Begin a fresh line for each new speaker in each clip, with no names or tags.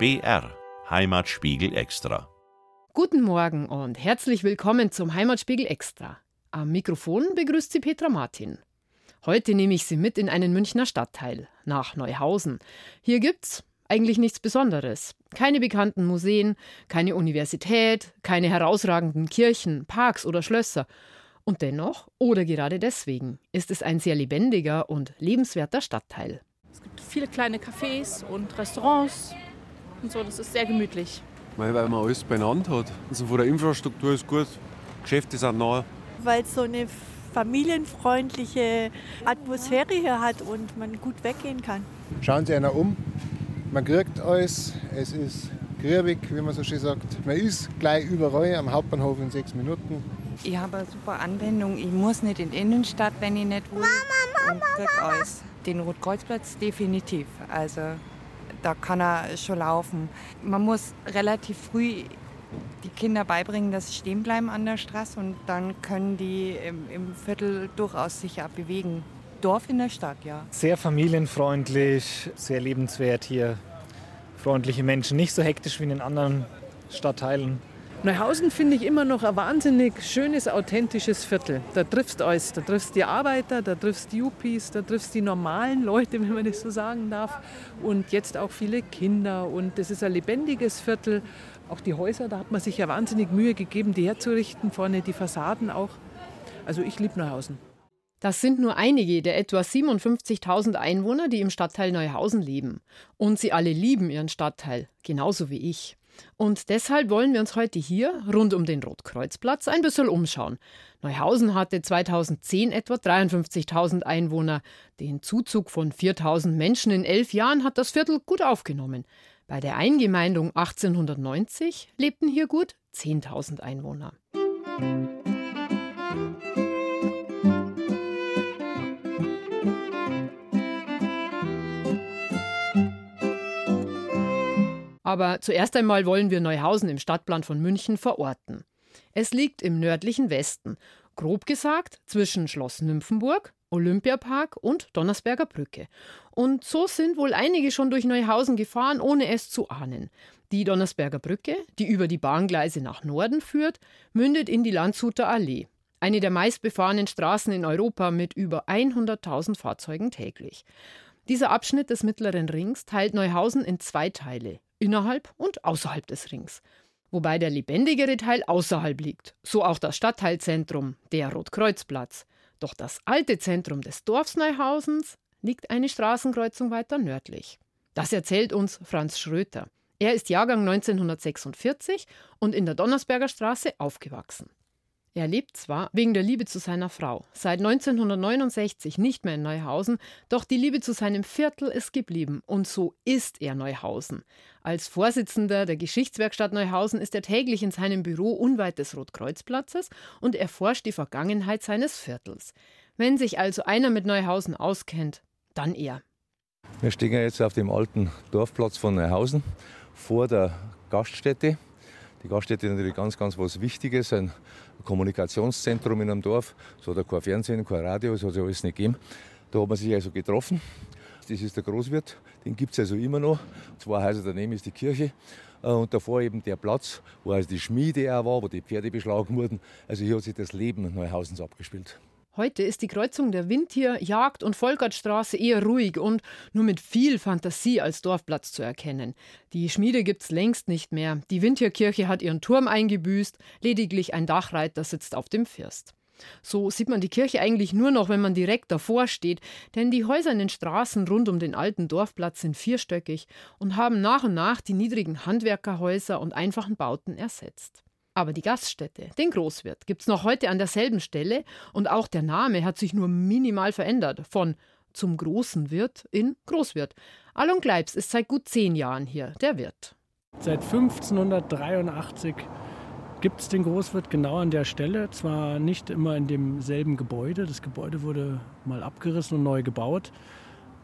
BR Heimatspiegel Extra.
Guten Morgen und herzlich willkommen zum Heimatspiegel Extra. Am Mikrofon begrüßt Sie Petra Martin. Heute nehme ich Sie mit in einen Münchner Stadtteil, nach Neuhausen. Hier gibt's eigentlich nichts Besonderes. Keine bekannten Museen, keine Universität, keine herausragenden Kirchen, Parks oder Schlösser. Und dennoch, oder gerade deswegen, ist es ein sehr lebendiger und lebenswerter Stadtteil.
Es gibt viele kleine Cafés und Restaurants und so, das ist sehr gemütlich.
Weil, weil man alles beieinander hat. Also von der Infrastruktur ist gut, Geschäfte sind nah.
Weil es so eine familienfreundliche Atmosphäre hier hat und man gut weggehen kann.
Schauen Sie einer um, man kriegt alles, es ist grübig, wie man so schön sagt. Man ist gleich überall am Hauptbahnhof in sechs Minuten.
Ich habe eine super Anwendung. Ich muss nicht in die Innenstadt, wenn ich nicht will. Mama, Mama, und krieg alles. Den Rotkreuzplatz definitiv. Also da kann er schon laufen. Man muss relativ früh die Kinder beibringen, dass sie stehen bleiben an der Straße und dann können die im, im Viertel durchaus sich bewegen. Dorf in der Stadt, ja.
Sehr familienfreundlich, sehr lebenswert hier. Freundliche Menschen, nicht so hektisch wie in den anderen Stadtteilen.
Neuhausen finde ich immer noch ein wahnsinnig schönes, authentisches Viertel. Da triffst du alles. Da triffst die Arbeiter, da triffst die Yuppies, da triffst die normalen Leute, wenn man das so sagen darf. Und jetzt auch viele Kinder. Und es ist ein lebendiges Viertel. Auch die Häuser, da hat man sich ja wahnsinnig Mühe gegeben, die herzurichten. Vorne die Fassaden auch. Also ich liebe Neuhausen.
Das sind nur einige der etwa 57.000 Einwohner, die im Stadtteil Neuhausen leben. Und sie alle lieben ihren Stadtteil, genauso wie ich. Und deshalb wollen wir uns heute hier rund um den Rotkreuzplatz ein bisschen umschauen. Neuhausen hatte 2010 etwa 53.000 Einwohner. Den Zuzug von 4.000 Menschen in elf Jahren hat das Viertel gut aufgenommen. Bei der Eingemeindung 1890 lebten hier gut 10.000 Einwohner. Aber zuerst einmal wollen wir Neuhausen im Stadtplan von München verorten. Es liegt im nördlichen Westen, grob gesagt zwischen Schloss Nymphenburg, Olympiapark und Donnersberger Brücke. Und so sind wohl einige schon durch Neuhausen gefahren, ohne es zu ahnen. Die Donnersberger Brücke, die über die Bahngleise nach Norden führt, mündet in die Landshuter Allee, eine der meistbefahrenen Straßen in Europa mit über 100.000 Fahrzeugen täglich. Dieser Abschnitt des Mittleren Rings teilt Neuhausen in zwei Teile, innerhalb und außerhalb des Rings. Wobei der lebendigere Teil außerhalb liegt, so auch das Stadtteilzentrum, der Rotkreuzplatz. Doch das alte Zentrum des Dorfs Neuhausens liegt eine Straßenkreuzung weiter nördlich. Das erzählt uns Franz Schröter. Er ist Jahrgang 1946 und in der Donnersberger Straße aufgewachsen. Er lebt zwar wegen der Liebe zu seiner Frau seit 1969 nicht mehr in Neuhausen, doch die Liebe zu seinem Viertel ist geblieben und so ist er Neuhausen. Als Vorsitzender der Geschichtswerkstatt Neuhausen ist er täglich in seinem Büro unweit des Rotkreuzplatzes und erforscht die Vergangenheit seines Viertels. Wenn sich also einer mit Neuhausen auskennt, dann er.
Wir stehen jetzt auf dem alten Dorfplatz von Neuhausen vor der Gaststätte. Die Gaststätte ist natürlich ganz, ganz was Wichtiges, ein Kommunikationszentrum in einem Dorf. So hat er kein Fernsehen, kein Radio, das hat es ja alles nicht gegeben. Da hat man sich also getroffen. Das ist der Großwirt, den gibt es also immer noch. Zwei Häuser daneben ist die Kirche. Äh, und davor eben der Platz, wo also die Schmiede auch war, wo die Pferde beschlagen wurden. Also hier hat sich das Leben Neuhausens abgespielt.
Heute ist die Kreuzung der Windtier-, Jagd- und Volkertstraße eher ruhig und nur mit viel Fantasie als Dorfplatz zu erkennen. Die Schmiede gibt's längst nicht mehr. Die Windtierkirche hat ihren Turm eingebüßt, lediglich ein Dachreiter sitzt auf dem First. So sieht man die Kirche eigentlich nur noch, wenn man direkt davor steht, denn die Häuser in den Straßen rund um den alten Dorfplatz sind vierstöckig und haben nach und nach die niedrigen Handwerkerhäuser und einfachen Bauten ersetzt. Aber die Gaststätte, den Großwirt, gibt es noch heute an derselben Stelle und auch der Name hat sich nur minimal verändert. Von zum großen Wirt in Großwirt. Alon Gleibs ist seit gut zehn Jahren hier, der Wirt.
Seit 1583 gibt es den Großwirt genau an der Stelle. Zwar nicht immer in demselben Gebäude, das Gebäude wurde mal abgerissen und neu gebaut.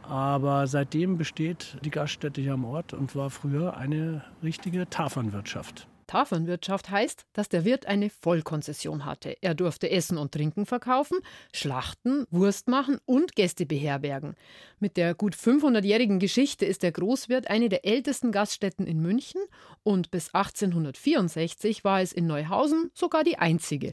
Aber seitdem besteht die Gaststätte hier am Ort und war früher eine richtige Tafelwirtschaft.
Tafernwirtschaft heißt, dass der Wirt eine Vollkonzession hatte. Er durfte Essen und Trinken verkaufen, schlachten, Wurst machen und Gäste beherbergen. Mit der gut 500-jährigen Geschichte ist der Großwirt eine der ältesten Gaststätten in München und bis 1864 war es in Neuhausen sogar die einzige.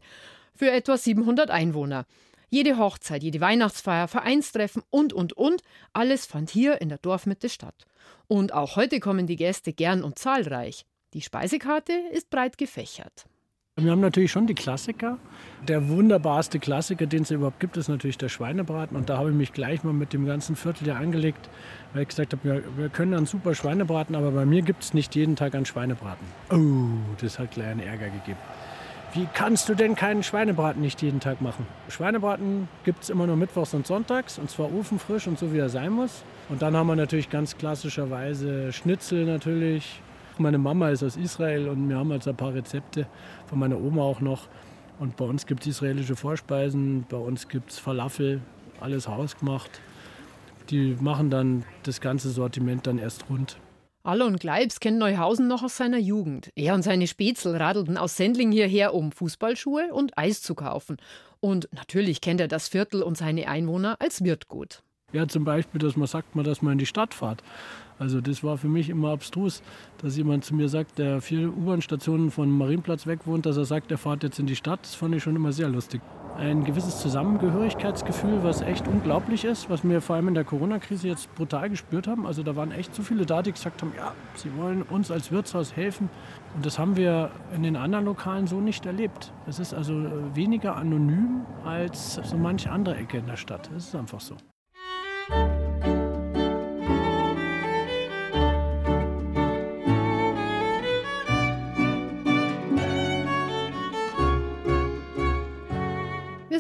Für etwa 700 Einwohner. Jede Hochzeit, jede Weihnachtsfeier, Vereinstreffen und, und, und, alles fand hier in der Dorfmitte statt. Und auch heute kommen die Gäste gern und zahlreich. Die Speisekarte ist breit gefächert.
Wir haben natürlich schon die Klassiker. Der wunderbarste Klassiker, den es überhaupt gibt, ist natürlich der Schweinebraten. Und da habe ich mich gleich mal mit dem ganzen Viertel ja angelegt, weil ich gesagt habe, wir, wir können einen super Schweinebraten, aber bei mir gibt es nicht jeden Tag einen Schweinebraten. Oh, das hat gleich einen Ärger gegeben. Wie kannst du denn keinen Schweinebraten nicht jeden Tag machen? Schweinebraten gibt es immer nur mittwochs und sonntags und zwar ofenfrisch und so wie er sein muss. Und dann haben wir natürlich ganz klassischerweise Schnitzel natürlich, meine Mama ist aus Israel und wir haben also ein paar Rezepte von meiner Oma auch noch. Und bei uns gibt es israelische Vorspeisen, bei uns gibt es Falafel, alles hausgemacht. Die machen dann das ganze Sortiment dann erst rund.
Und Gleibs kennt Neuhausen noch aus seiner Jugend. Er und seine Spätzl radelten aus Sendling hierher, um Fußballschuhe und Eis zu kaufen. Und natürlich kennt er das Viertel und seine Einwohner als Wirt gut.
Ja, zum Beispiel, dass man sagt, dass man in die Stadt fährt. Also das war für mich immer abstrus, dass jemand zu mir sagt, der vier U-Bahn-Stationen vom Marienplatz weg wohnt, dass er sagt, er fährt jetzt in die Stadt. Das fand ich schon immer sehr lustig. Ein gewisses Zusammengehörigkeitsgefühl, was echt unglaublich ist, was wir vor allem in der Corona-Krise jetzt brutal gespürt haben. Also da waren echt so viele da, die gesagt haben, ja, sie wollen uns als Wirtshaus helfen. Und das haben wir in den anderen Lokalen so nicht erlebt. Es ist also weniger anonym als so manche andere Ecke in der Stadt. Es ist einfach so.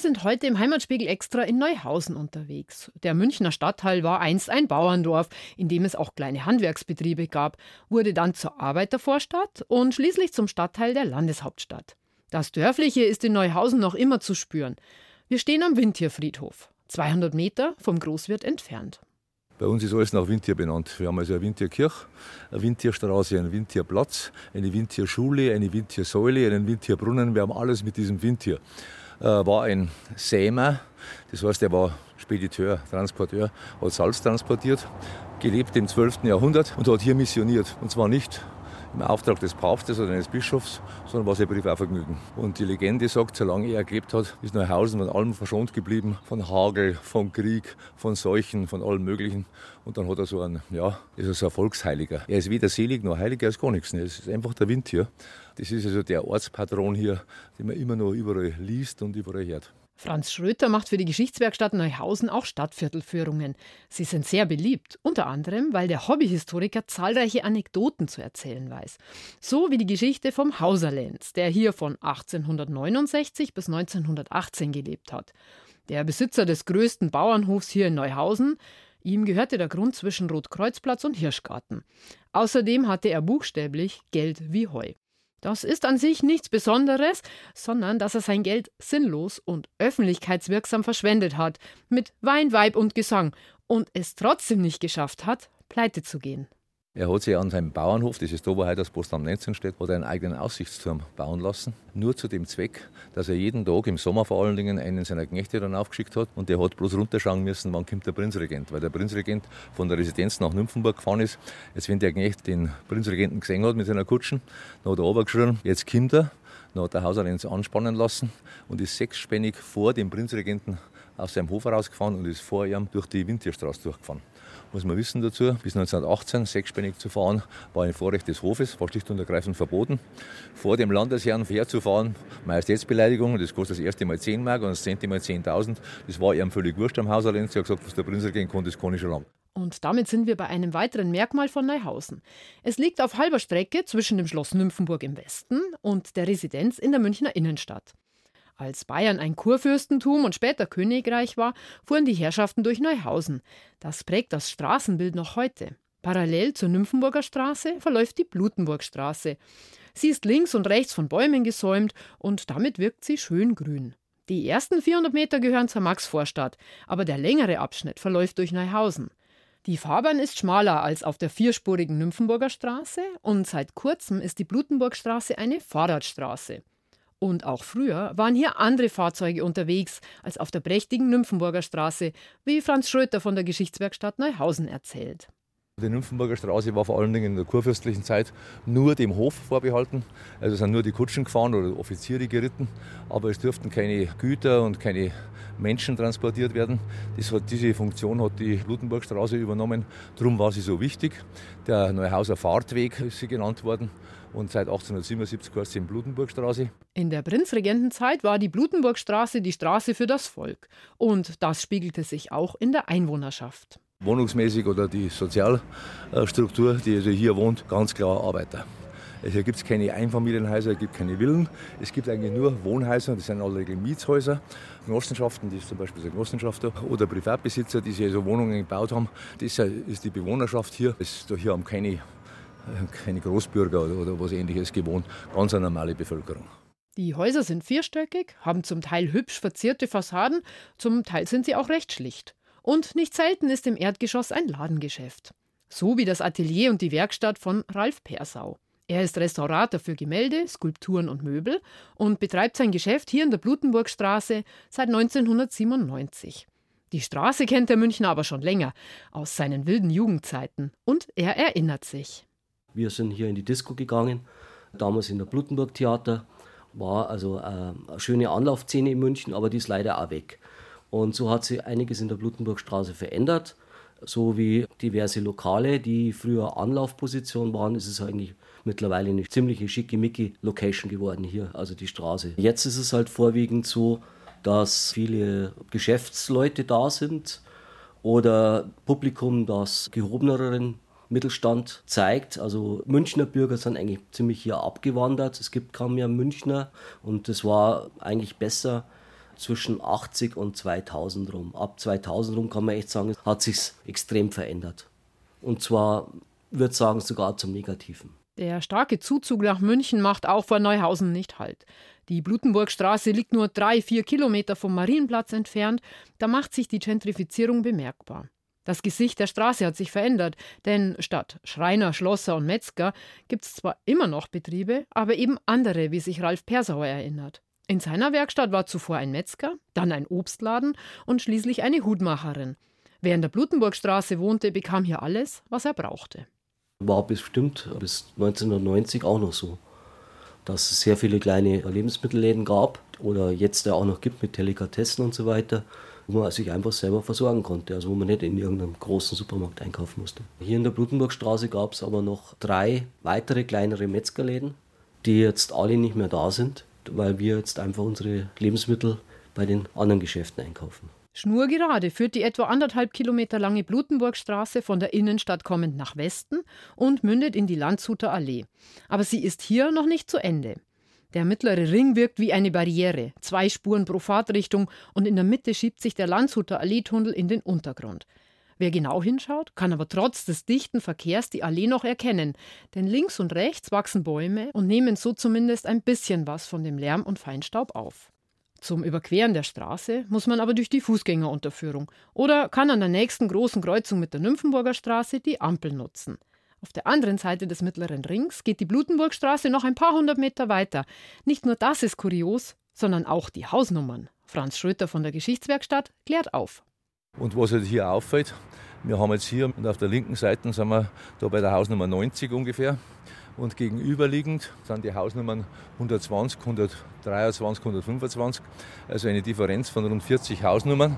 Sind heute im Heimatspiegel extra in Neuhausen unterwegs. Der Münchner Stadtteil war einst ein Bauerndorf, in dem es auch kleine Handwerksbetriebe gab, wurde dann zur Arbeitervorstadt und schließlich zum Stadtteil der Landeshauptstadt. Das Dörfliche ist in Neuhausen noch immer zu spüren. Wir stehen am Windtierfriedhof, 200 Meter vom Großwirt entfernt.
Bei uns ist alles nach Windtier benannt. Wir haben also eine Windtierkirche, eine Windtierstraße, einen Windtierplatz, eine Windtierschule, eine Windtiersäule, einen Windtierbrunnen. Wir haben alles mit diesem Windtier war ein Sämer, das heißt, er war Spediteur, Transporteur, hat Salz transportiert, gelebt im 12. Jahrhundert und hat hier missioniert. Und zwar nicht im Auftrag des Papstes oder eines Bischofs, sondern war sein Privatvergnügen. Und die Legende sagt, solange er gelebt hat, ist Neuhausen von allem verschont geblieben, von Hagel, von Krieg, von Seuchen, von allem Möglichen. Und dann hat er so einen, ja, ist so ein Volksheiliger. Er ist weder selig noch heilig, er ist gar nichts. Es ist einfach der Wind hier. Das ist also der Ortspatron hier, den man immer noch überall liest und überall hört.
Franz Schröter macht für die Geschichtswerkstatt Neuhausen auch Stadtviertelführungen. Sie sind sehr beliebt, unter anderem, weil der Hobbyhistoriker zahlreiche Anekdoten zu erzählen weiß. So wie die Geschichte vom Hauserlenz, der hier von 1869 bis 1918 gelebt hat. Der Besitzer des größten Bauernhofs hier in Neuhausen, ihm gehörte der Grund zwischen Rotkreuzplatz und Hirschgarten. Außerdem hatte er buchstäblich Geld wie Heu. Das ist an sich nichts Besonderes, sondern dass er sein Geld sinnlos und öffentlichkeitswirksam verschwendet hat, mit Wein, Weib und Gesang, und es trotzdem nicht geschafft hat, pleite zu gehen.
Er hat sich an seinem Bauernhof, das ist da, wo heute das Postamt 19 steht, hat einen eigenen Aussichtsturm bauen lassen. Nur zu dem Zweck, dass er jeden Tag, im Sommer vor allen Dingen, einen seiner Knechte dann aufgeschickt hat. Und der hat bloß runterschauen müssen, wann kommt der Prinzregent. Weil der Prinzregent von der Residenz nach Nymphenburg gefahren ist. Jetzt, wenn der Knecht den Prinzregenten gesehen hat mit seiner Kutschen, dann hat er runtergeschrien, jetzt kommt er. Dann hat der Hausarrenz anspannen lassen und ist sechsspännig vor dem Prinzregenten aus seinem Hof rausgefahren und ist vor ihm durch die Windtierstraße durchgefahren muss man wissen dazu, bis 1918 sechsspännig zu fahren, war ein Vorrecht des Hofes, war schlicht und ergreifend verboten. Vor dem Landesherrn fair Majestätsbeleidigung, das kostet das erste Mal 10 Mark und das zehnte Mal 10.000. Das war ihm völlig wurscht am Hauserlenz. Er hat gesagt, was der Prinz gehen konnte, das kann ich schon lang.
Und damit sind wir bei einem weiteren Merkmal von Neuhausen. Es liegt auf halber Strecke zwischen dem Schloss Nymphenburg im Westen und der Residenz in der Münchner Innenstadt. Als Bayern ein Kurfürstentum und später Königreich war, fuhren die Herrschaften durch Neuhausen. Das prägt das Straßenbild noch heute. Parallel zur Nymphenburger Straße verläuft die Blutenburgstraße. Sie ist links und rechts von Bäumen gesäumt und damit wirkt sie schön grün. Die ersten 400 Meter gehören zur Maxvorstadt, aber der längere Abschnitt verläuft durch Neuhausen. Die Fahrbahn ist schmaler als auf der vierspurigen Nymphenburger Straße und seit kurzem ist die Blutenburgstraße eine Fahrradstraße. Und auch früher waren hier andere Fahrzeuge unterwegs als auf der prächtigen Nymphenburger Straße, wie Franz Schröter von der Geschichtswerkstatt Neuhausen erzählt.
Die Nymphenburger Straße war vor allen Dingen in der kurfürstlichen Zeit nur dem Hof vorbehalten. Also sind nur die Kutschen gefahren oder Offiziere geritten, aber es durften keine Güter und keine Menschen transportiert werden. Hat, diese Funktion hat die Blutenburgstraße übernommen. Darum war sie so wichtig. Der Neuhauser Fahrtweg ist sie genannt worden. Und seit 1877 heißt sie in Blutenburgstraße.
In der Prinzregentenzeit war die Blutenburgstraße die Straße für das Volk. Und das spiegelte sich auch in der Einwohnerschaft
wohnungsmäßig oder die Sozialstruktur, die also hier wohnt, ganz klar Arbeiter. Also hier gibt es keine Einfamilienhäuser, es gibt keine Villen. Es gibt eigentlich nur Wohnhäuser, das sind alle Mietshäuser. Genossenschaften, das ist zum Beispiel der Genossenschafter oder Privatbesitzer, die sich also Wohnungen gebaut haben. Das ist die Bewohnerschaft hier. Das, hier haben keine, keine Großbürger oder, oder was ähnliches gewohnt. Ganz eine normale Bevölkerung.
Die Häuser sind vierstöckig, haben zum Teil hübsch verzierte Fassaden, zum Teil sind sie auch recht schlicht. Und nicht selten ist im Erdgeschoss ein Ladengeschäft. So wie das Atelier und die Werkstatt von Ralf Persau. Er ist Restaurator für Gemälde, Skulpturen und Möbel und betreibt sein Geschäft hier in der Blutenburgstraße seit 1997. Die Straße kennt der Münchner aber schon länger, aus seinen wilden Jugendzeiten. Und er erinnert sich.
Wir sind hier in die Disco gegangen, damals in der Blutenburg Theater. War also äh, eine schöne Anlaufszene in München, aber die ist leider auch weg. Und so hat sich einiges in der Blutenburgstraße verändert. So wie diverse Lokale, die früher Anlaufposition waren, ist es eigentlich mittlerweile eine ziemliche schickimicki Location geworden hier, also die Straße. Jetzt ist es halt vorwiegend so, dass viele Geschäftsleute da sind oder Publikum, das gehobeneren Mittelstand zeigt. Also Münchner Bürger sind eigentlich ziemlich hier abgewandert. Es gibt kaum mehr Münchner und es war eigentlich besser, zwischen 80 und 2000 rum. Ab 2000 rum kann man echt sagen, hat sich extrem verändert. Und zwar, würde sagen, sogar zum Negativen.
Der starke Zuzug nach München macht auch vor Neuhausen nicht Halt. Die Blutenburgstraße liegt nur drei, vier Kilometer vom Marienplatz entfernt. Da macht sich die Gentrifizierung bemerkbar. Das Gesicht der Straße hat sich verändert, denn statt Schreiner, Schlosser und Metzger gibt es zwar immer noch Betriebe, aber eben andere, wie sich Ralf Persauer erinnert. In seiner Werkstatt war zuvor ein Metzger, dann ein Obstladen und schließlich eine Hutmacherin. Wer in der Blutenburgstraße wohnte, bekam hier alles, was er brauchte.
War bestimmt bis 1990 auch noch so, dass es sehr viele kleine Lebensmittelläden gab oder jetzt auch noch gibt mit Delikatessen und so weiter, wo man sich einfach selber versorgen konnte, also wo man nicht in irgendeinem großen Supermarkt einkaufen musste. Hier in der Blutenburgstraße gab es aber noch drei weitere kleinere Metzgerläden, die jetzt alle nicht mehr da sind weil wir jetzt einfach unsere Lebensmittel bei den anderen Geschäften einkaufen.
Schnurgerade führt die etwa anderthalb Kilometer lange Blutenburgstraße von der Innenstadt kommend nach Westen und mündet in die Landshuter Allee. Aber sie ist hier noch nicht zu Ende. Der mittlere Ring wirkt wie eine Barriere, zwei Spuren pro Fahrtrichtung und in der Mitte schiebt sich der Landshuter Alleetunnel in den Untergrund. Wer genau hinschaut, kann aber trotz des dichten Verkehrs die Allee noch erkennen, denn links und rechts wachsen Bäume und nehmen so zumindest ein bisschen was von dem Lärm und Feinstaub auf. Zum Überqueren der Straße muss man aber durch die Fußgängerunterführung oder kann an der nächsten großen Kreuzung mit der Nymphenburger Straße die Ampel nutzen. Auf der anderen Seite des mittleren Rings geht die Blutenburgstraße noch ein paar hundert Meter weiter. Nicht nur das ist kurios, sondern auch die Hausnummern. Franz Schröter von der Geschichtswerkstatt klärt auf.
Und was halt hier auffällt, wir haben jetzt hier und auf der linken Seite sind wir da bei der Hausnummer 90 ungefähr. Und gegenüberliegend sind die Hausnummern 120, 123, 125, also eine Differenz von rund 40 Hausnummern.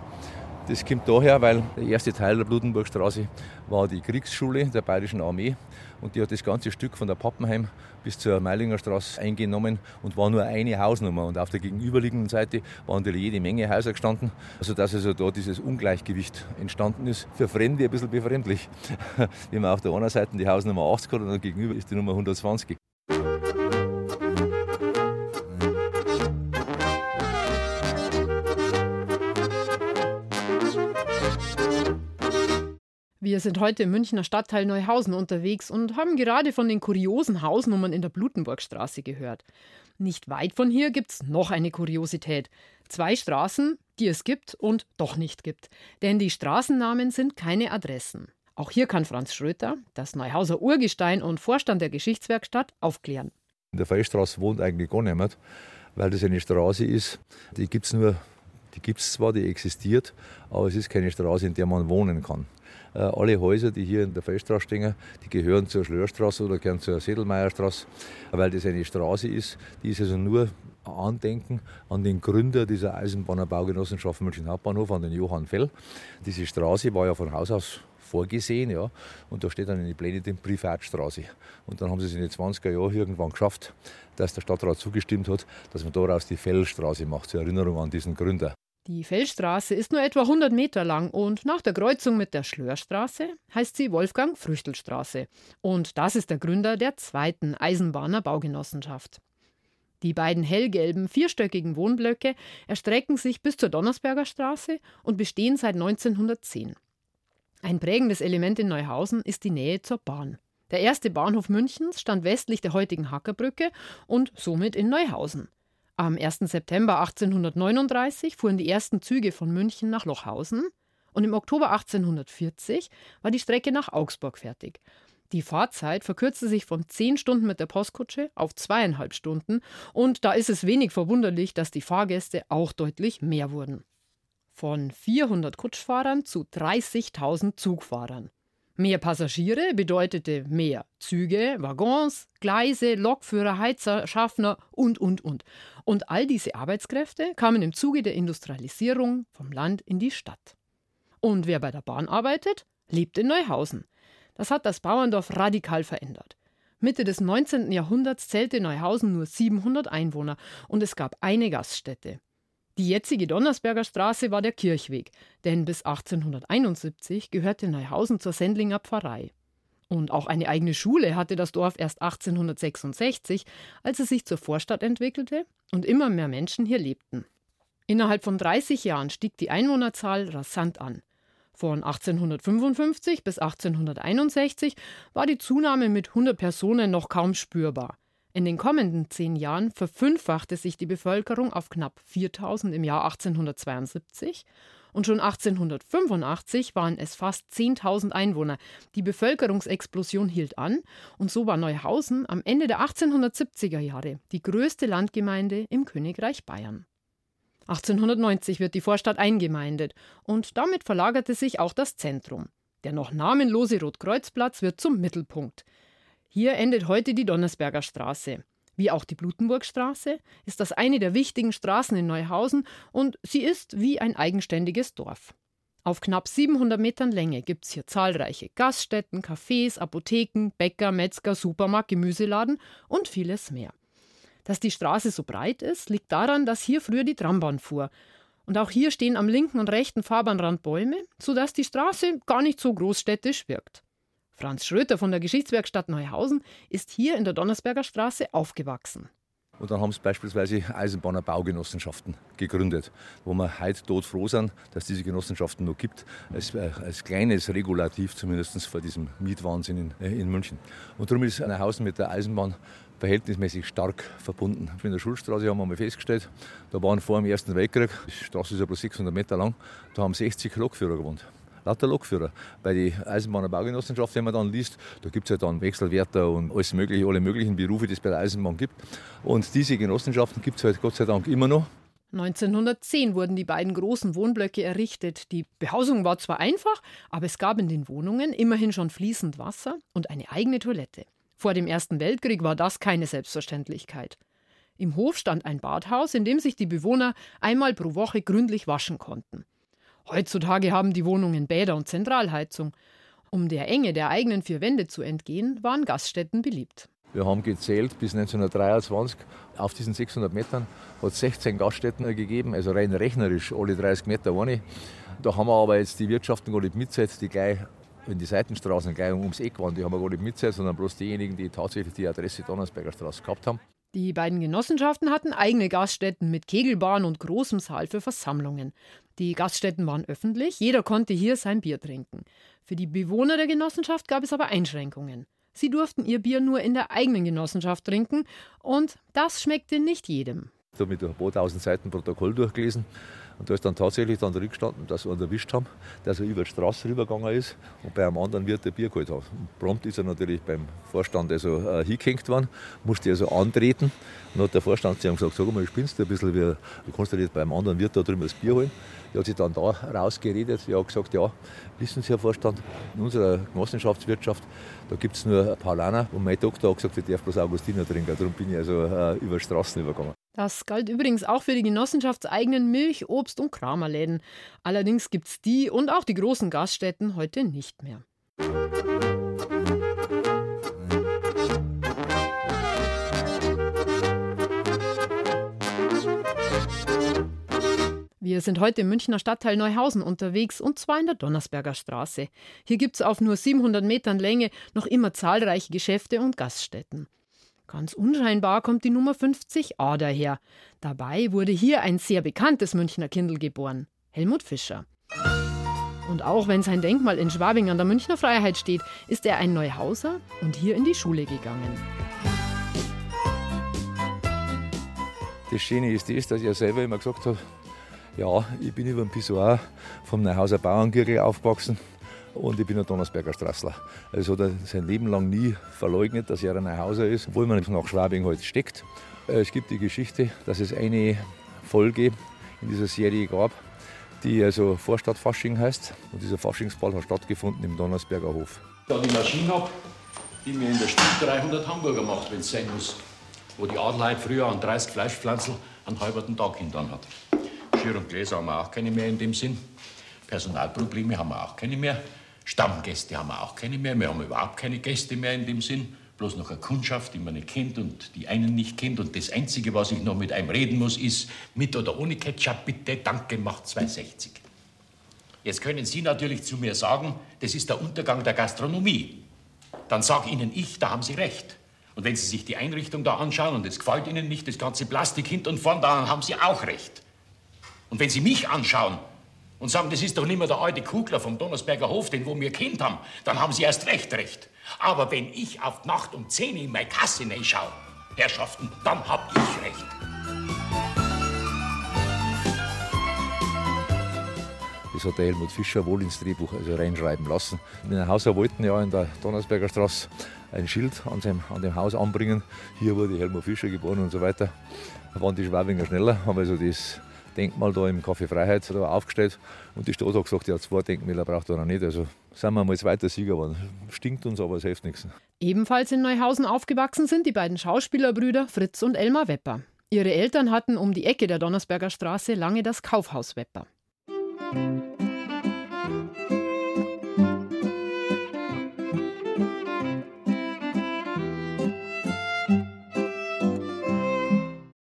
Das kommt daher, weil der erste Teil der Blutenburgstraße war die Kriegsschule der Bayerischen Armee und die hat das ganze Stück von der Pappenheim bis zur Meilinger Straße eingenommen und war nur eine Hausnummer. Und auf der gegenüberliegenden Seite waren da jede Menge Häuser gestanden, sodass also da dieses Ungleichgewicht entstanden ist. Für Fremde ein bisschen befremdlich. Wenn man auf der einen Seite die Hausnummer 80 hat und gegenüber ist die Nummer 120.
Wir sind heute im Münchner Stadtteil Neuhausen unterwegs und haben gerade von den kuriosen Hausnummern in der Blutenburgstraße gehört. Nicht weit von hier gibt es noch eine Kuriosität. Zwei Straßen, die es gibt und doch nicht gibt. Denn die Straßennamen sind keine Adressen. Auch hier kann Franz Schröter, das Neuhauser Urgestein und Vorstand der Geschichtswerkstatt, aufklären.
In der Feldstraße wohnt eigentlich gar niemand, weil das eine Straße ist, die gibt es nur, die gibt es zwar, die existiert, aber es ist keine Straße, in der man wohnen kann. Äh, alle Häuser, die hier in der Feldstraße stehen, die gehören zur Schlörstraße oder gehören zur Sedelmeierstraße, weil das eine Straße ist, die ist also nur Andenken an den Gründer dieser Eisenbahnerbaugenossenschaft München Hauptbahnhof, an den Johann Fell. Diese Straße war ja von Haus aus vorgesehen, ja, und da steht dann in den Plänen die Privatstraße. Und dann haben sie es in den 20er Jahren irgendwann geschafft, dass der Stadtrat zugestimmt hat, dass man daraus die Fellstraße macht, zur Erinnerung an diesen Gründer.
Die Fellstraße ist nur etwa 100 Meter lang und nach der Kreuzung mit der Schlörstraße heißt sie Wolfgang Früchtelstraße. Und das ist der Gründer der zweiten Eisenbahner Baugenossenschaft. Die beiden hellgelben, vierstöckigen Wohnblöcke erstrecken sich bis zur Donnersberger Straße und bestehen seit 1910. Ein prägendes Element in Neuhausen ist die Nähe zur Bahn. Der erste Bahnhof Münchens stand westlich der heutigen Hackerbrücke und somit in Neuhausen. Am 1. September 1839 fuhren die ersten Züge von München nach Lochhausen und im Oktober 1840 war die Strecke nach Augsburg fertig. Die Fahrzeit verkürzte sich von zehn Stunden mit der Postkutsche auf zweieinhalb Stunden und da ist es wenig verwunderlich, dass die Fahrgäste auch deutlich mehr wurden. Von 400 Kutschfahrern zu 30.000 Zugfahrern. Mehr Passagiere bedeutete mehr Züge, Waggons, Gleise, Lokführer, Heizer, Schaffner und, und, und. Und all diese Arbeitskräfte kamen im Zuge der Industrialisierung vom Land in die Stadt. Und wer bei der Bahn arbeitet, lebt in Neuhausen. Das hat das Bauerndorf radikal verändert. Mitte des 19. Jahrhunderts zählte Neuhausen nur 700 Einwohner und es gab eine Gaststätte. Die jetzige Donnersberger Straße war der Kirchweg, denn bis 1871 gehörte Neuhausen zur Sendlinger Pfarrei. Und auch eine eigene Schule hatte das Dorf erst 1866, als es sich zur Vorstadt entwickelte und immer mehr Menschen hier lebten. Innerhalb von 30 Jahren stieg die Einwohnerzahl rasant an. Von 1855 bis 1861 war die Zunahme mit 100 Personen noch kaum spürbar. In den kommenden zehn Jahren verfünffachte sich die Bevölkerung auf knapp 4000 im Jahr 1872 und schon 1885 waren es fast 10.000 Einwohner. Die Bevölkerungsexplosion hielt an und so war Neuhausen am Ende der 1870er Jahre die größte Landgemeinde im Königreich Bayern. 1890 wird die Vorstadt eingemeindet und damit verlagerte sich auch das Zentrum. Der noch namenlose Rotkreuzplatz wird zum Mittelpunkt. Hier endet heute die Donnersberger Straße. Wie auch die Blutenburgstraße ist das eine der wichtigen Straßen in Neuhausen und sie ist wie ein eigenständiges Dorf. Auf knapp 700 Metern Länge gibt es hier zahlreiche Gaststätten, Cafés, Apotheken, Bäcker, Metzger, Supermarkt, Gemüseladen und vieles mehr. Dass die Straße so breit ist, liegt daran, dass hier früher die Trambahn fuhr. Und auch hier stehen am linken und rechten Fahrbahnrand Bäume, sodass die Straße gar nicht so großstädtisch wirkt. Franz Schröter von der Geschichtswerkstatt Neuhausen ist hier in der Donnersberger Straße aufgewachsen.
Und dann haben sie beispielsweise Eisenbahner Baugenossenschaften gegründet, wo wir heute tot froh sind, dass es diese Genossenschaften noch gibt, als, äh, als kleines Regulativ zumindest vor diesem Mietwahnsinn in, äh, in München. Und darum ist Neuhausen mit der Eisenbahn verhältnismäßig stark verbunden. In der Schulstraße haben wir mal festgestellt, da waren vor dem Ersten Weltkrieg, die Straße ist ja bloß 600 Meter lang, da haben 60 Lokführer gewohnt lauter Lokführer. Bei der Eisenbahner Baugenossenschaft, wenn man dann liest, da gibt es ja dann Wechselwärter und alles mögliche, alle möglichen Berufe, die es bei der Eisenbahn gibt. Und diese Genossenschaften gibt es halt Gott sei Dank immer noch.
1910 wurden die beiden großen Wohnblöcke errichtet. Die Behausung war zwar einfach, aber es gab in den Wohnungen immerhin schon fließend Wasser und eine eigene Toilette. Vor dem Ersten Weltkrieg war das keine Selbstverständlichkeit. Im Hof stand ein Badhaus, in dem sich die Bewohner einmal pro Woche gründlich waschen konnten. Heutzutage haben die Wohnungen Bäder und Zentralheizung. Um der Enge der eigenen vier Wände zu entgehen, waren Gaststätten beliebt.
Wir haben gezählt, bis 1923 auf diesen 600 Metern hat es 16 Gaststätten gegeben, also rein rechnerisch alle 30 Meter eine. Da haben wir aber jetzt die Wirtschaften gar nicht mitgesetzt, die gleich in die Seitenstraßen gleich ums Eck waren, die haben wir gar nicht mitgesetzt, sondern bloß diejenigen, die tatsächlich die Adresse Donnersberger Straße gehabt haben.
Die beiden Genossenschaften hatten eigene Gaststätten mit Kegelbahn und großem Saal für Versammlungen. Die Gaststätten waren öffentlich, jeder konnte hier sein Bier trinken. Für die Bewohner der Genossenschaft gab es aber Einschränkungen. Sie durften ihr Bier nur in der eigenen Genossenschaft trinken und das schmeckte nicht jedem.
Ich habe mit ein paar tausend Seiten Protokoll durchgelesen Und da ist dann tatsächlich dann drin gestanden, dass wir ihn erwischt haben, dass er über die Straße rübergegangen ist und bei einem anderen Wirt ein Bier geholt hat. Und prompt ist er natürlich beim Vorstand also, äh, hingehängt worden, musste also antreten. Und hat der Vorstand zu ihm gesagt, sag mal, spinnst du ein bisschen, wie, wie kannst du nicht beim anderen Wirt da drüben das Bier holen? Der hat sich dann da rausgeredet. Er hat gesagt, ja, wissen Sie, Herr Vorstand, in unserer Genossenschaftswirtschaft, da gibt es nur Paulaner. Und mein Doktor hat gesagt, ich darf bloß Augustiner trinken. Darum bin ich also äh, über Straßen übergegangen.
Das galt übrigens auch für die genossenschaftseigenen Milch-, Obst- und Kramerläden. Allerdings gibt es die und auch die großen Gaststätten heute nicht mehr. Wir sind heute im Münchner Stadtteil Neuhausen unterwegs und zwar in der Donnersberger Straße. Hier gibt es auf nur 700 Metern Länge noch immer zahlreiche Geschäfte und Gaststätten. Ganz unscheinbar kommt die Nummer 50a daher. Dabei wurde hier ein sehr bekanntes Münchner Kindl geboren, Helmut Fischer. Und auch wenn sein Denkmal in Schwabing an der Münchner Freiheit steht, ist er ein Neuhauser und hier in die Schule gegangen.
Das Schöne ist das, dass er selber immer gesagt hat, ja, ich bin über dem Pissoir vom Neuhauser Bauernkirche aufgewachsen und ich bin ein Donnersberger Straßler. Also hat er sein Leben lang nie verleugnet, dass er ein Neuhauser ist, obwohl man nach Schwabing heute halt steckt. Äh, es gibt die Geschichte, dass es eine Folge in dieser Serie gab, die also Vorstadtfasching heißt. Und dieser Faschingsball hat stattgefunden im Donnersberger Hof.
Da die Maschine habe, die mir in der Stunde 300 Hamburger macht, wenn es sein muss. Wo die Adelheid früher an 30 Fleischpflanzen einen halben Tag hintan hat. Geschirr und Gläser haben wir auch keine mehr in dem Sinn. Personalprobleme haben wir auch keine mehr. Stammgäste haben wir auch keine mehr. Wir haben überhaupt keine Gäste mehr in dem Sinn. Bloß noch eine Kundschaft, die man nicht kennt und die einen nicht kennt. Und das Einzige, was ich noch mit einem reden muss, ist mit oder ohne Ketchup, bitte, danke, macht 2,60. Jetzt können Sie natürlich zu mir sagen, das ist der Untergang der Gastronomie. Dann sage Ihnen ich, da haben Sie recht. Und wenn Sie sich die Einrichtung da anschauen und es gefällt Ihnen nicht, das ganze Plastik hinten und vorn, dann haben Sie auch recht. Und wenn Sie mich anschauen und sagen, das ist doch nicht mehr der alte Kugler vom Donnersberger Hof, den wo wir Kind haben, dann haben Sie erst recht recht. Aber wenn ich auf Nacht um 10 Uhr in meine Kasse schaue, Herrschaften, dann hab ich recht.
Das hat der Helmut Fischer wohl ins Drehbuch also reinschreiben lassen. Den Hauser wollten ja in der Donnersberger Straße ein Schild an, seinem, an dem Haus anbringen. Hier wurde Helmut Fischer geboren und so weiter. Da waren die Schwabinger schneller, haben also das Denkmal da im Café Freiheit da aufgestellt. Und die Stadt hat gesagt, ja, zwei Denkmäler braucht er noch nicht. Also sind wir mal zweiter Sieger geworden. Stinkt uns, aber es hilft nichts.
Ebenfalls in Neuhausen aufgewachsen sind die beiden Schauspielerbrüder Fritz und Elmar Wepper. Ihre Eltern hatten um die Ecke der Donnersberger Straße lange das Kaufhaus Wepper.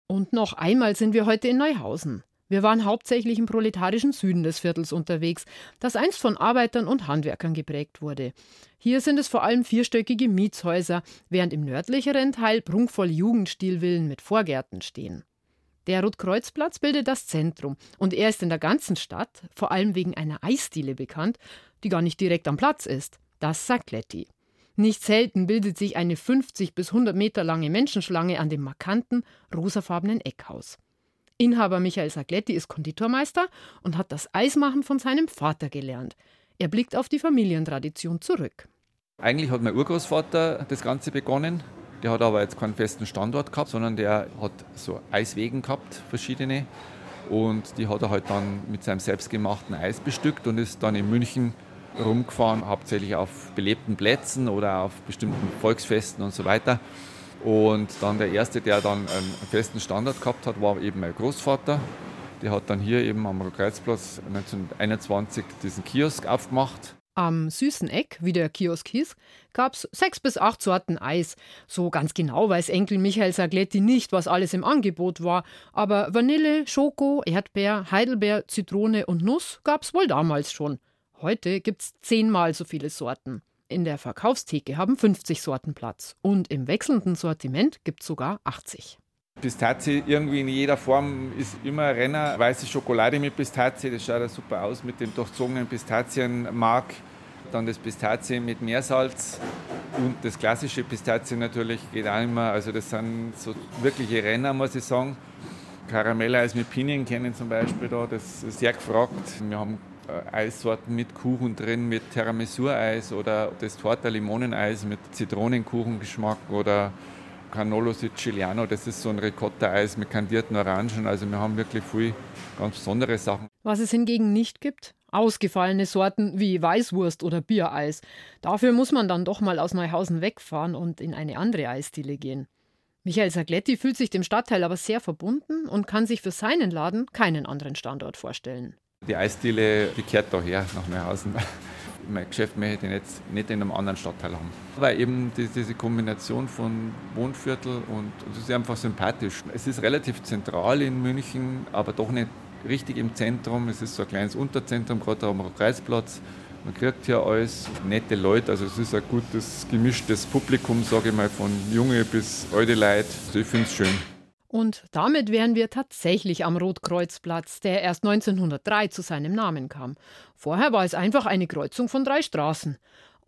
Und noch einmal sind wir heute in Neuhausen. Wir waren hauptsächlich im proletarischen Süden des Viertels unterwegs, das einst von Arbeitern und Handwerkern geprägt wurde. Hier sind es vor allem vierstöckige Mietshäuser, während im nördlicheren Teil prunkvolle Jugendstilvillen mit Vorgärten stehen. Der Rotkreuzplatz bildet das Zentrum und er ist in der ganzen Stadt vor allem wegen einer Eisdiele bekannt, die gar nicht direkt am Platz ist, das Sacletti. Nicht selten bildet sich eine 50 bis 100 Meter lange Menschenschlange an dem markanten, rosafarbenen Eckhaus. Inhaber Michael Sagletti ist Konditormeister und hat das Eismachen von seinem Vater gelernt. Er blickt auf die Familientradition zurück.
Eigentlich hat mein Urgroßvater das Ganze begonnen. Der hat aber jetzt keinen festen Standort gehabt, sondern der hat so Eiswegen gehabt, verschiedene. Und die hat er halt dann mit seinem selbstgemachten Eis bestückt und ist dann in München rumgefahren, hauptsächlich auf belebten Plätzen oder auf bestimmten Volksfesten und so weiter. Und dann der erste, der dann einen festen Standard gehabt hat, war eben mein Großvater. Der hat dann hier eben am Kreuzplatz 1921 diesen Kiosk aufgemacht.
Am süßen Eck, wie der Kiosk hieß, gab es sechs bis acht Sorten Eis. So ganz genau weiß Enkel Michael Sagletti nicht, was alles im Angebot war, aber Vanille, Schoko, Erdbeer, Heidelbeer, Zitrone und Nuss gab es wohl damals schon. Heute gibt es zehnmal so viele Sorten. In der Verkaufstheke haben 50 Sorten Platz und im wechselnden Sortiment gibt es sogar 80.
Pistazie irgendwie in jeder Form ist immer ein Renner. Weiße Schokolade mit Pistazie, das schaut ja super aus mit dem durchzogenen Pistazienmark. Dann das Pistazie mit Meersalz und das klassische Pistazie natürlich geht auch immer. Also das sind so wirkliche Renner, muss ich sagen. Karamelleis mit Pinien kennen zum Beispiel da, das ist sehr gefragt. Wir haben Eissorten mit Kuchen drin, mit Tiramisu-Eis oder das Torta Limoneneis mit Zitronenkuchengeschmack oder Canolo Siciliano, das ist so ein Ricotta-Eis mit kandierten Orangen. Also wir haben wirklich viel ganz besondere Sachen.
Was es hingegen nicht gibt, ausgefallene Sorten wie Weißwurst oder Biereis. Dafür muss man dann doch mal aus Neuhausen wegfahren und in eine andere Eisdiele gehen. Michael Sagletti fühlt sich dem Stadtteil aber sehr verbunden und kann sich für seinen Laden keinen anderen Standort vorstellen.
Die Eisdiele, die kehrt daher nach Neuhausen. Mein Geschäft möchte ich jetzt nicht in einem anderen Stadtteil haben. Weil eben diese Kombination von Wohnviertel und das ist einfach sympathisch. Es ist relativ zentral in München, aber doch nicht richtig im Zentrum. Es ist so ein kleines Unterzentrum, gerade am Kreisplatz. Man kriegt hier alles nette Leute, also es ist ein gutes gemischtes Publikum, sage ich mal, von junge bis alte Leute. Also ich finde es schön.
Und damit wären wir tatsächlich am Rotkreuzplatz, der erst 1903 zu seinem Namen kam. Vorher war es einfach eine Kreuzung von drei Straßen.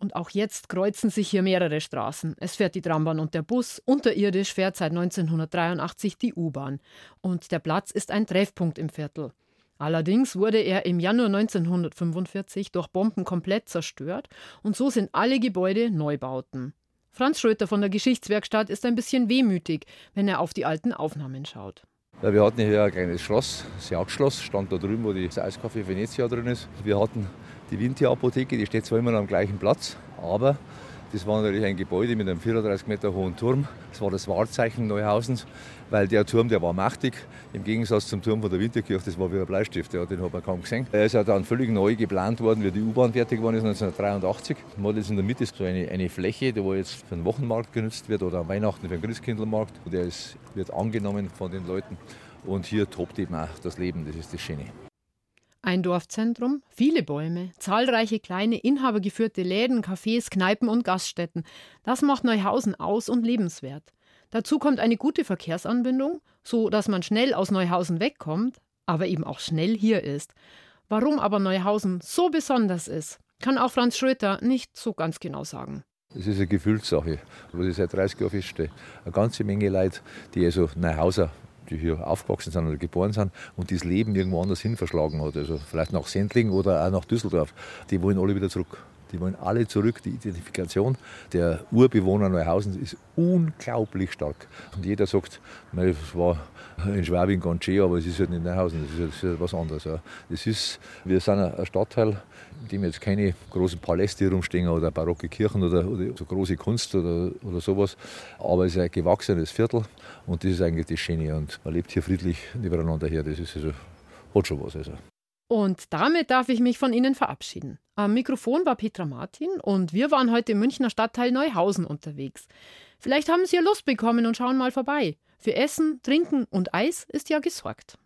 Und auch jetzt kreuzen sich hier mehrere Straßen. Es fährt die Trambahn und der Bus. Unterirdisch fährt seit 1983 die U-Bahn. Und der Platz ist ein Treffpunkt im Viertel. Allerdings wurde er im Januar 1945 durch Bomben komplett zerstört und so sind alle Gebäude Neubauten. Franz Schröter von der Geschichtswerkstatt ist ein bisschen wehmütig, wenn er auf die alten Aufnahmen schaut.
Ja, wir hatten hier ein kleines Schloss, das Jagdschloss, stand da drüben, wo das Eiscafé Venezia drin ist. Wir hatten die Vinti-Apotheke, die steht zwar immer am gleichen Platz, aber das war natürlich ein Gebäude mit einem 34 Meter hohen Turm. Das war das Wahrzeichen Neuhausens, weil der Turm, der war mächtig. Im Gegensatz zum Turm von der Winterkirche, das war wie ein Bleistift, ja, den hat man kaum gesehen. Er ist ja dann völlig neu geplant worden, wie die U-Bahn fertig geworden ist 1983. Man hat jetzt in der Mitte so eine, eine Fläche, die jetzt für den Wochenmarkt genutzt wird oder an Weihnachten für den Christkindlmarkt. Der ist, wird angenommen von den Leuten. Und hier tobt eben auch das Leben, das ist das Schöne.
Ein Dorfzentrum, viele Bäume, zahlreiche kleine inhabergeführte Läden, Cafés, Kneipen und Gaststätten. Das macht Neuhausen aus und lebenswert. Dazu kommt eine gute Verkehrsanbindung, so dass man schnell aus Neuhausen wegkommt, aber eben auch schnell hier ist. Warum aber Neuhausen so besonders ist, kann auch Franz Schröter nicht so ganz genau sagen.
Es ist eine Gefühlssache, was ich seit 30 Jahren feststelle. Eine ganze Menge Leute, die also Neuhauser die hier aufgewachsen sind oder geboren sind und das Leben irgendwo anders hin verschlagen hat. Also vielleicht nach Sendling oder auch nach Düsseldorf. Die wollen alle wieder zurück. Die wollen alle zurück. Die Identifikation der Urbewohner Neuhausen ist unglaublich stark. Und jeder sagt, es war in Schwabing ganz schön, aber es ist halt nicht Neuhausen, das ist, halt, was anderes. Das ist, wir sind ein Stadtteil, dem jetzt keine großen Paläste rumstehen oder barocke Kirchen oder, oder so große Kunst oder, oder sowas. Aber es ist ein gewachsenes Viertel und das ist eigentlich das Schöne. Und man lebt hier friedlich nebeneinander her. Das ist also, hat schon was. Also.
Und damit darf ich mich von Ihnen verabschieden. Am Mikrofon war Petra Martin und wir waren heute im Münchner Stadtteil Neuhausen unterwegs. Vielleicht haben Sie ja Lust bekommen und schauen mal vorbei. Für Essen, Trinken und Eis ist ja gesorgt.